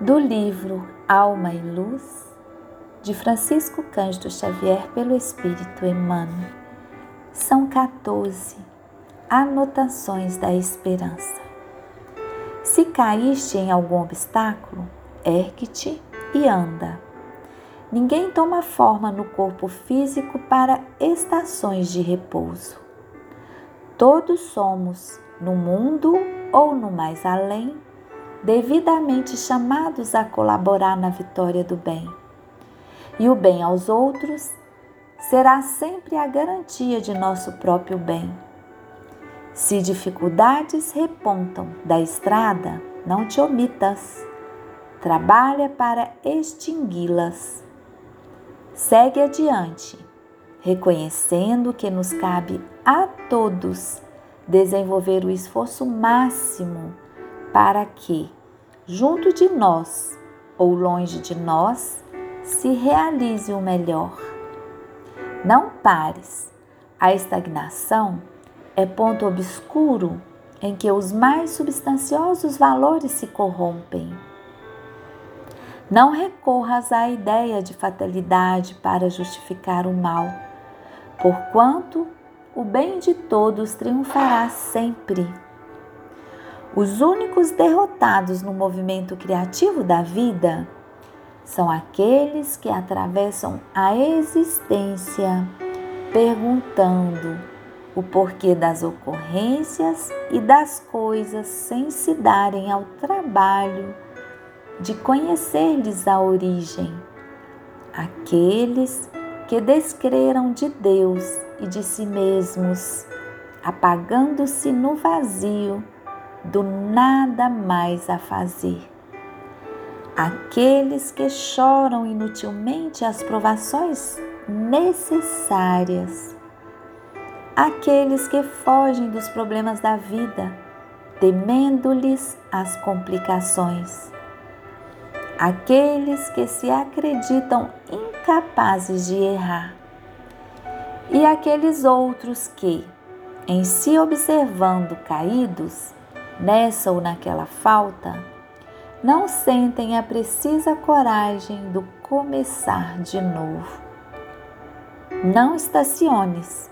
do livro Alma e Luz, de Francisco Cândido Xavier, pelo Espírito Emmanuel. São 14 anotações da esperança. Se caíste em algum obstáculo, ergue-te e anda. Ninguém toma forma no corpo físico para estações de repouso. Todos somos, no mundo ou no mais além, devidamente chamados a colaborar na vitória do bem. E o bem aos outros será sempre a garantia de nosso próprio bem. Se dificuldades repontam da estrada, não te omitas. Trabalha para extingui-las. Segue adiante, reconhecendo que nos cabe a todos desenvolver o esforço máximo para que, junto de nós ou longe de nós, se realize o melhor. Não pares. A estagnação é ponto obscuro em que os mais substanciosos valores se corrompem. Não recorras à ideia de fatalidade para justificar o mal, porquanto o bem de todos triunfará sempre. Os únicos derrotados no movimento criativo da vida são aqueles que atravessam a existência perguntando o porquê das ocorrências e das coisas sem se darem ao trabalho de conhecer-lhes a origem. Aqueles que descreram de Deus e de si mesmos, apagando-se no vazio do nada mais a fazer. Aqueles que choram inutilmente as provações necessárias. Aqueles que fogem dos problemas da vida, temendo-lhes as complicações. Aqueles que se acreditam incapazes de errar. E aqueles outros que, em se observando caídos, nessa ou naquela falta, não sentem a precisa coragem do começar de novo. Não estaciones.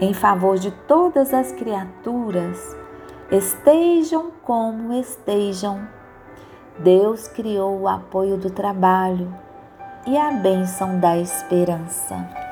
Em favor de todas as criaturas, estejam como estejam. Deus criou o apoio do trabalho e a bênção da esperança.